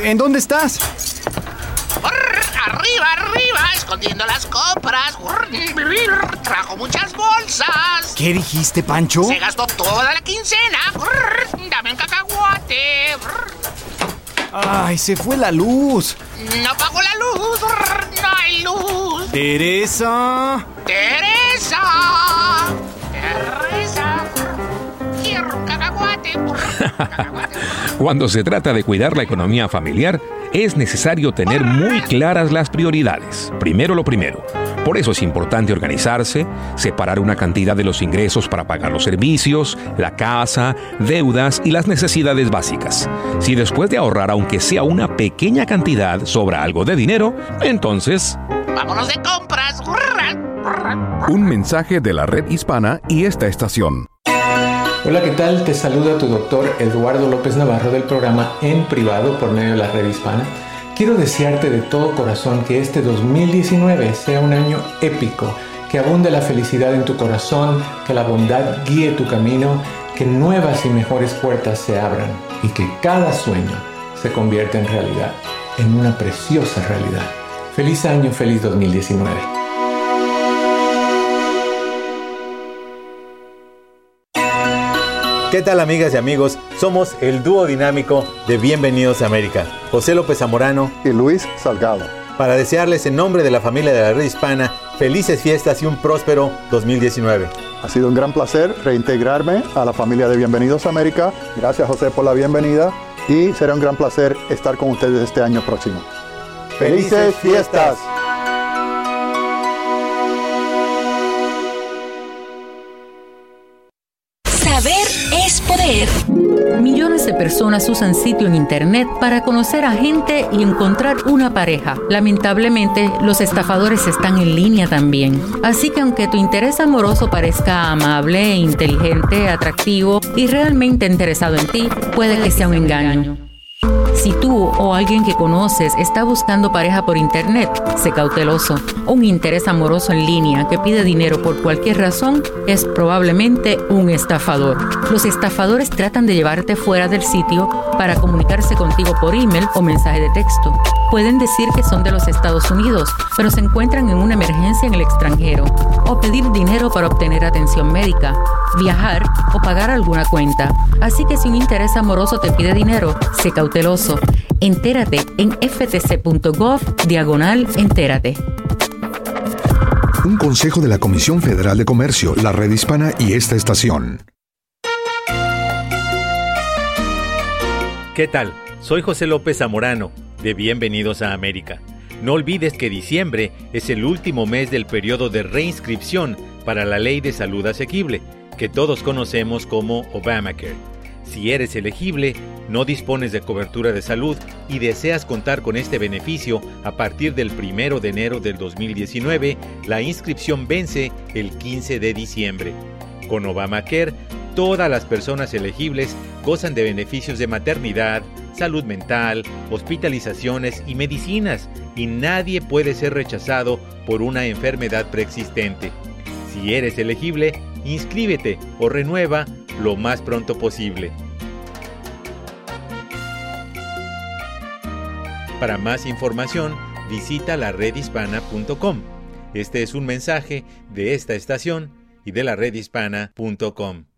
¿En dónde estás? Arriba, arriba, escondiendo las compras. Trajo muchas bolsas. ¿Qué dijiste, Pancho? Se gastó toda la quincena. Dame un cacahuate. Ay, se fue la luz. No pago la luz. No hay luz. Teresa. Teresa. Teresa. (laughs) Cuando se trata de cuidar la economía familiar, es necesario tener muy claras las prioridades. Primero lo primero. Por eso es importante organizarse, separar una cantidad de los ingresos para pagar los servicios, la casa, deudas y las necesidades básicas. Si después de ahorrar aunque sea una pequeña cantidad sobra algo de dinero, entonces... Vámonos de compras. Un mensaje de la red hispana y esta estación. Hola, ¿qué tal? Te saluda tu doctor Eduardo López Navarro del programa En Privado por medio de la red hispana. Quiero desearte de todo corazón que este 2019 sea un año épico, que abunde la felicidad en tu corazón, que la bondad guíe tu camino, que nuevas y mejores puertas se abran y que cada sueño se convierta en realidad, en una preciosa realidad. Feliz año, feliz 2019. ¿Qué tal amigas y amigos? Somos el dúo dinámico de Bienvenidos a América, José López Zamorano y Luis Salgado. Para desearles en nombre de la familia de la red hispana felices fiestas y un próspero 2019. Ha sido un gran placer reintegrarme a la familia de Bienvenidos a América. Gracias José por la bienvenida y será un gran placer estar con ustedes este año próximo. ¡Felices fiestas! Personas usan sitio en Internet para conocer a gente y encontrar una pareja. Lamentablemente, los estafadores están en línea también. Así que aunque tu interés amoroso parezca amable, inteligente, atractivo y realmente interesado en ti, puede que sea un engaño. Si tú o alguien que conoces está buscando pareja por internet, sé cauteloso. Un interés amoroso en línea que pide dinero por cualquier razón es probablemente un estafador. Los estafadores tratan de llevarte fuera del sitio para comunicarse contigo por email o mensaje de texto. Pueden decir que son de los Estados Unidos, pero se encuentran en una emergencia en el extranjero, o pedir dinero para obtener atención médica, viajar o pagar alguna cuenta. Así que si un interés amoroso te pide dinero, sé cauteloso. Entérate en ftc.gov diagonal entérate. Un consejo de la Comisión Federal de Comercio, la Red Hispana y esta estación. ¿Qué tal? Soy José López Zamorano, de Bienvenidos a América. No olvides que diciembre es el último mes del periodo de reinscripción para la Ley de Salud Asequible, que todos conocemos como Obamacare. Si eres elegible, no dispones de cobertura de salud y deseas contar con este beneficio a partir del 1 de enero del 2019, la inscripción vence el 15 de diciembre. Con Obamacare, todas las personas elegibles gozan de beneficios de maternidad, salud mental, hospitalizaciones y medicinas, y nadie puede ser rechazado por una enfermedad preexistente. Si eres elegible, inscríbete o renueva lo más pronto posible. Para más información, visita la redhispana.com. Este es un mensaje de esta estación y de la redhispana.com.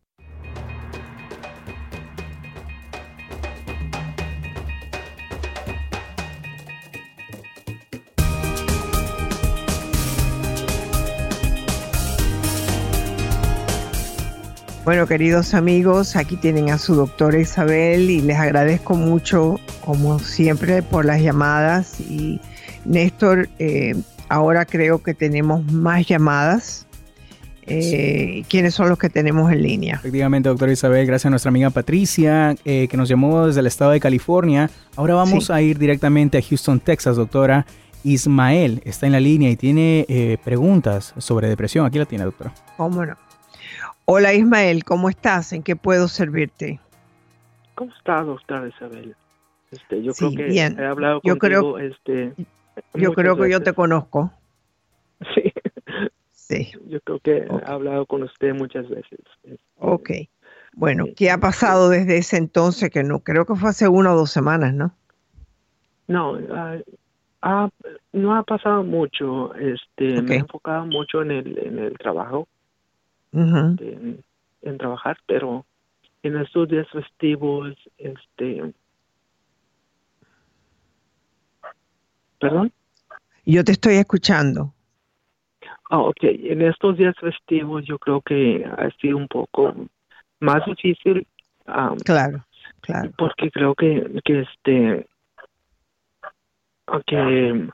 Bueno, queridos amigos, aquí tienen a su doctora Isabel y les agradezco mucho, como siempre, por las llamadas. Y Néstor, eh, ahora creo que tenemos más llamadas. Eh, ¿Quiénes son los que tenemos en línea? Efectivamente, doctora Isabel, gracias a nuestra amiga Patricia, eh, que nos llamó desde el estado de California. Ahora vamos Sí. a ir directamente a Houston, Texas, doctora. Ismael está en la línea y tiene eh, preguntas sobre depresión. Aquí la tiene, doctora. ¿Cómo no? Hola Ismael, ¿cómo estás? ¿En qué puedo servirte? ¿Cómo está, doctora Isabel? Este, yo Sí, creo que bien. he hablado Yo contigo, creo- este, Yo creo que yo te conozco. (laughs) Sí. Sí. Yo creo que he hablado con usted muchas veces. Ok. Bueno, ¿qué ha pasado desde ese entonces? Que no, creo que fue hace una o dos semanas, ¿no? No, ah, ha- no ha pasado mucho. Este, me he enfocado mucho en el, en el trabajo, En, en trabajar, pero en estos días festivos, este, perdón. Yo te estoy escuchando. Ah, ok. En estos días festivos yo creo que ha sido un poco más difícil. Claro, claro. Porque creo que, que este, que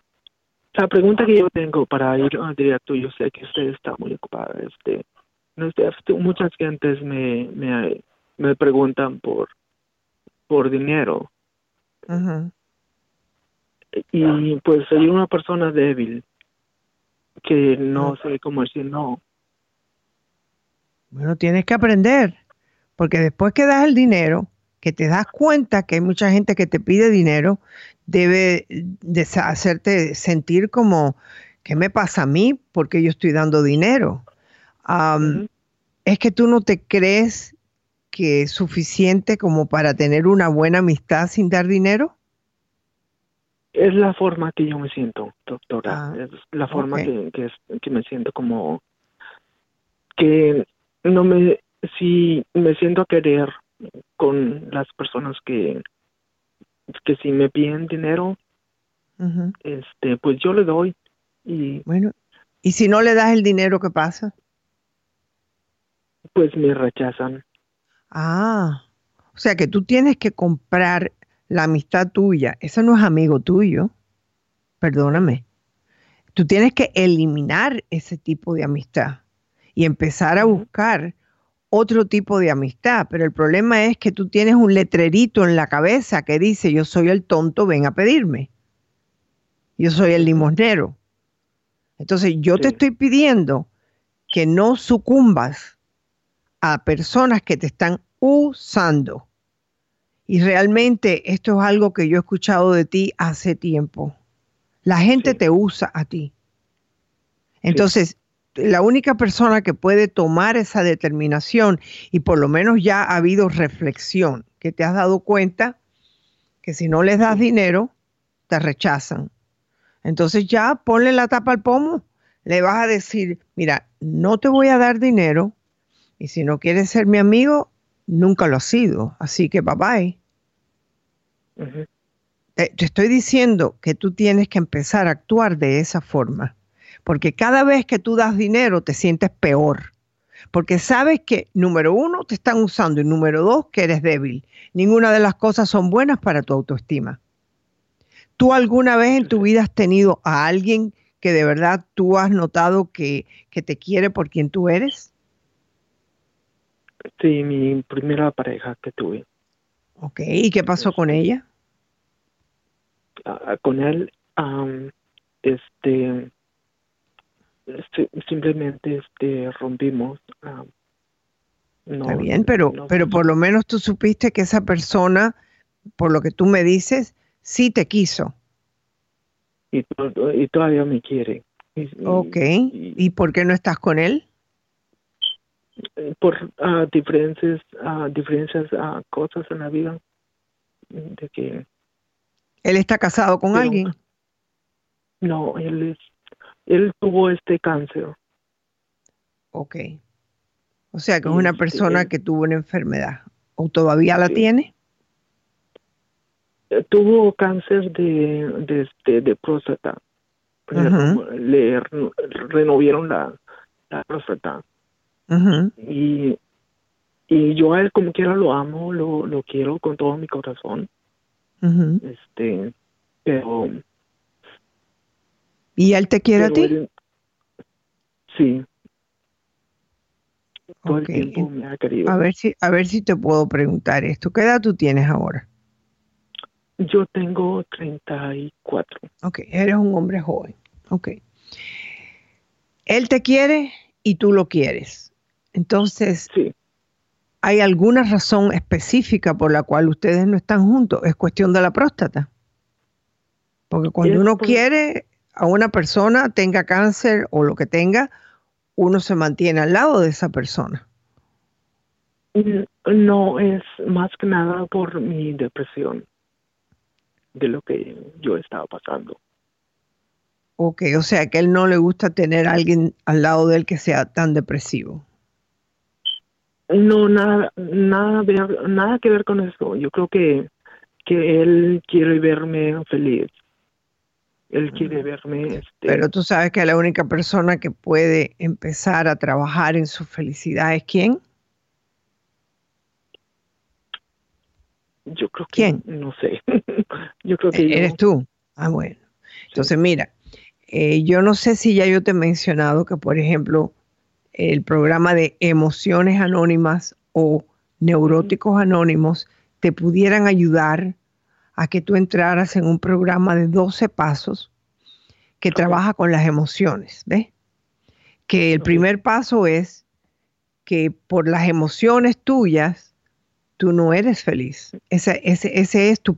la pregunta que yo tengo para ir ah, directo, yo sé que usted está muy ocupada, este, muchas gentes me, me, me preguntan por, por dinero y pues soy una persona débil que no sé cómo decir no. Bueno, tienes que aprender, porque después que das el dinero, que te das cuenta que hay mucha gente que te pide dinero, debe de hacerte sentir como, ¿qué me pasa a mí? Porque yo estoy dando dinero. Am, Es que tú no te crees que es suficiente como para tener una buena amistad sin dar dinero. Es la forma que yo me siento, doctora. Ah, es la forma que, que, es- que me siento como que no me, si me siento a querer con las personas que, que si me piden dinero, este, pues yo le doy y Bueno, y si no le das el dinero, ¿qué pasa? Pues me rechazan. Ah, o sea que tú tienes que comprar la amistad tuya. Eso no es amigo tuyo. Perdóname. Tú tienes que eliminar ese tipo de amistad y empezar a buscar otro tipo de amistad. Pero el problema es que tú tienes un letrerito en la cabeza que dice, yo soy el tonto, ven a pedirme. Yo soy el limosnero. Entonces yo te estoy pidiendo que no sucumbas a personas que te están usando. Y realmente esto es algo que yo he escuchado de ti hace tiempo. La gente te usa a ti. Entonces, la única persona que puede tomar esa determinación, y por lo menos ya ha habido reflexión, que te has dado cuenta que si no les das dinero, te rechazan. Entonces ya ponle la tapa al pomo. Le vas a decir, mira, no te voy a dar dinero, y si no quieres ser mi amigo, nunca lo has sido. Así que bye bye. Te, te estoy diciendo que tú tienes que empezar a actuar de esa forma. Porque cada vez que tú das dinero te sientes peor. Porque sabes que, número uno, te están usando y número dos, que eres débil. Ninguna de las cosas son buenas para tu autoestima. ¿Tú alguna vez en tu vida has tenido a alguien que de verdad tú has notado que, que te quiere por quien tú eres? Sí, mi primera pareja que tuve. Ok, ¿y qué pasó con ella? Ah, con él, am, este, si- simplemente este, rompimos. no, Está bien, pero, no pero por lo menos tú supiste que esa persona, por lo que tú me dices, sí te quiso. y, y todavía me quiere. Y- y- Ok, ¿y por qué no estás con él? Por ah, diferentes, ah, diferentes ah, cosas en la vida, de que ¿Él está casado con Pero- alguien? no, él es, él tuvo este cáncer. Ok. O sea que es una este, persona que tuvo una enfermedad. ¿O todavía la tiene? Eh, tuvo cáncer de, de, este, de próstata. Le, Ujú. le re- renovieron la, la próstata. Y y yo a él como quiera lo amo, lo, lo quiero con todo mi corazón. Este, pero ¿Y él te quiere a ti? él- sí. Todo el tiempo me ha querido. A ver si, a ver si te puedo preguntar esto. ¿Qué edad tú tienes ahora? Yo tengo 34. Ok, eres un hombre joven. Ok. Él te quiere y tú lo quieres. Entonces, ¿hay alguna razón específica por la cual ustedes no están juntos? Es cuestión de la próstata. Porque cuando uno quiere a una persona, tenga cáncer o lo que tenga, uno se mantiene al lado de esa persona. Mm, No, es más que nada por mi depresión, de lo que yo estaba pasando. Ok, o sea que a él no le gusta tener a alguien al lado de él que sea tan depresivo. No, nada, nada, nada que ver con eso. Yo creo que, que él quiere verme feliz. Él quiere verme, este, Pero tú sabes que la única persona que puede empezar a trabajar en su felicidad es quién? yo creo que, ¿Quién? no sé. (laughs) yo creo que yo- Eres tú. Ah, bueno. Entonces, mira, eh, yo no sé si ya yo te he mencionado que, por ejemplo, el programa de emociones anónimas o neuróticos anónimos te pudieran ayudar a que tú entraras en un programa de 12 pasos que trabaja con las emociones, ¿ves? Que el primer paso es que por las emociones tuyas tú no eres feliz. Ese, ese, ese es tu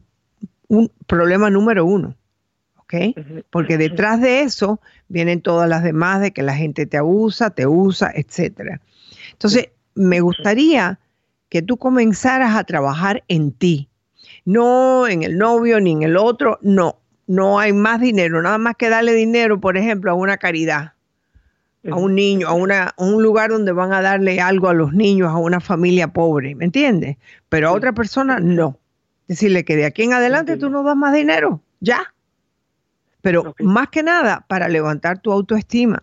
un problema número uno. ¿Ok? Porque detrás de eso vienen todas las demás de que la gente te abusa, te usa, etcétera. Entonces, me gustaría que tú comenzaras a trabajar en ti, no en el novio ni en el otro, no, no hay más dinero, nada más que darle dinero, por ejemplo, a una caridad, a un niño, a, una, a un lugar donde van a darle algo a los niños, a una familia pobre, ¿me entiendes? Pero a otra persona no. Decirle que de aquí en adelante tú no das más dinero, ya. Pero más que nada para levantar tu autoestima.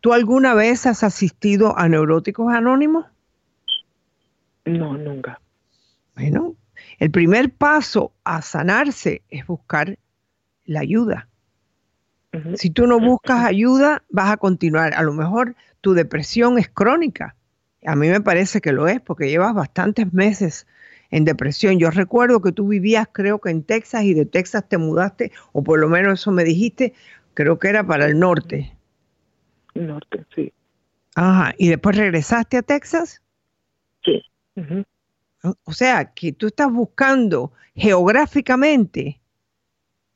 ¿Tú alguna vez has asistido a neuróticos anónimos? No, nunca. Bueno, el primer paso a sanarse es buscar la ayuda. Si tú no buscas ayuda, vas a continuar. A lo mejor tu depresión es crónica. A mí me parece que lo es porque llevas bastantes meses en depresión. Yo recuerdo que tú vivías, creo que en Texas, y de Texas te mudaste, o por lo menos eso me dijiste, creo que era para el norte. Norte, sí. Ajá, y después regresaste a Texas. Sí. O- O sea, que tú estás buscando geográficamente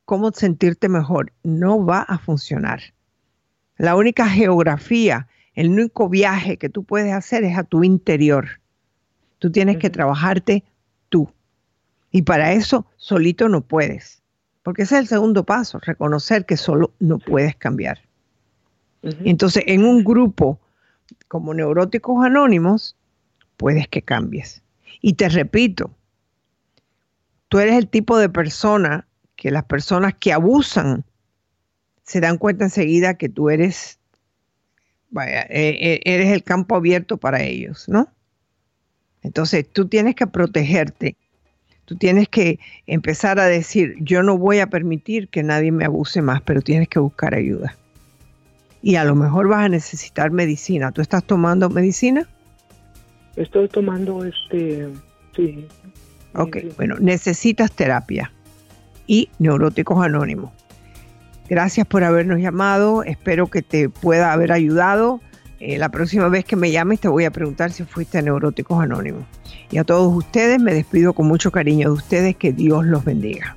cómo sentirte mejor. No va a funcionar. La única geografía, el único viaje que tú puedes hacer es a tu interior. Tú tienes que trabajarte. Y para eso solito no puedes. Porque ese es el segundo paso, reconocer que solo no puedes cambiar. Entonces, en un grupo como Neuróticos Anónimos, puedes que cambies. Y te repito, tú eres el tipo de persona que las personas que abusan se dan cuenta enseguida que tú eres, vaya, eh, eh, eres el campo abierto para ellos, ¿no? Entonces, tú tienes que protegerte. Tú tienes que empezar a decir, yo no voy a permitir que nadie me abuse más, pero tienes que buscar ayuda. Y a lo mejor vas a necesitar medicina. ¿Tú estás tomando medicina? Estoy tomando este, sí. Ok, bueno, necesitas terapia y neuróticos anónimos. Gracias por habernos llamado. Espero que te pueda haber ayudado. Eh, la próxima vez que me llames te voy a preguntar si fuiste a Neuróticos Anónimos. Y a todos ustedes me despido con mucho cariño de ustedes. Que Dios los bendiga.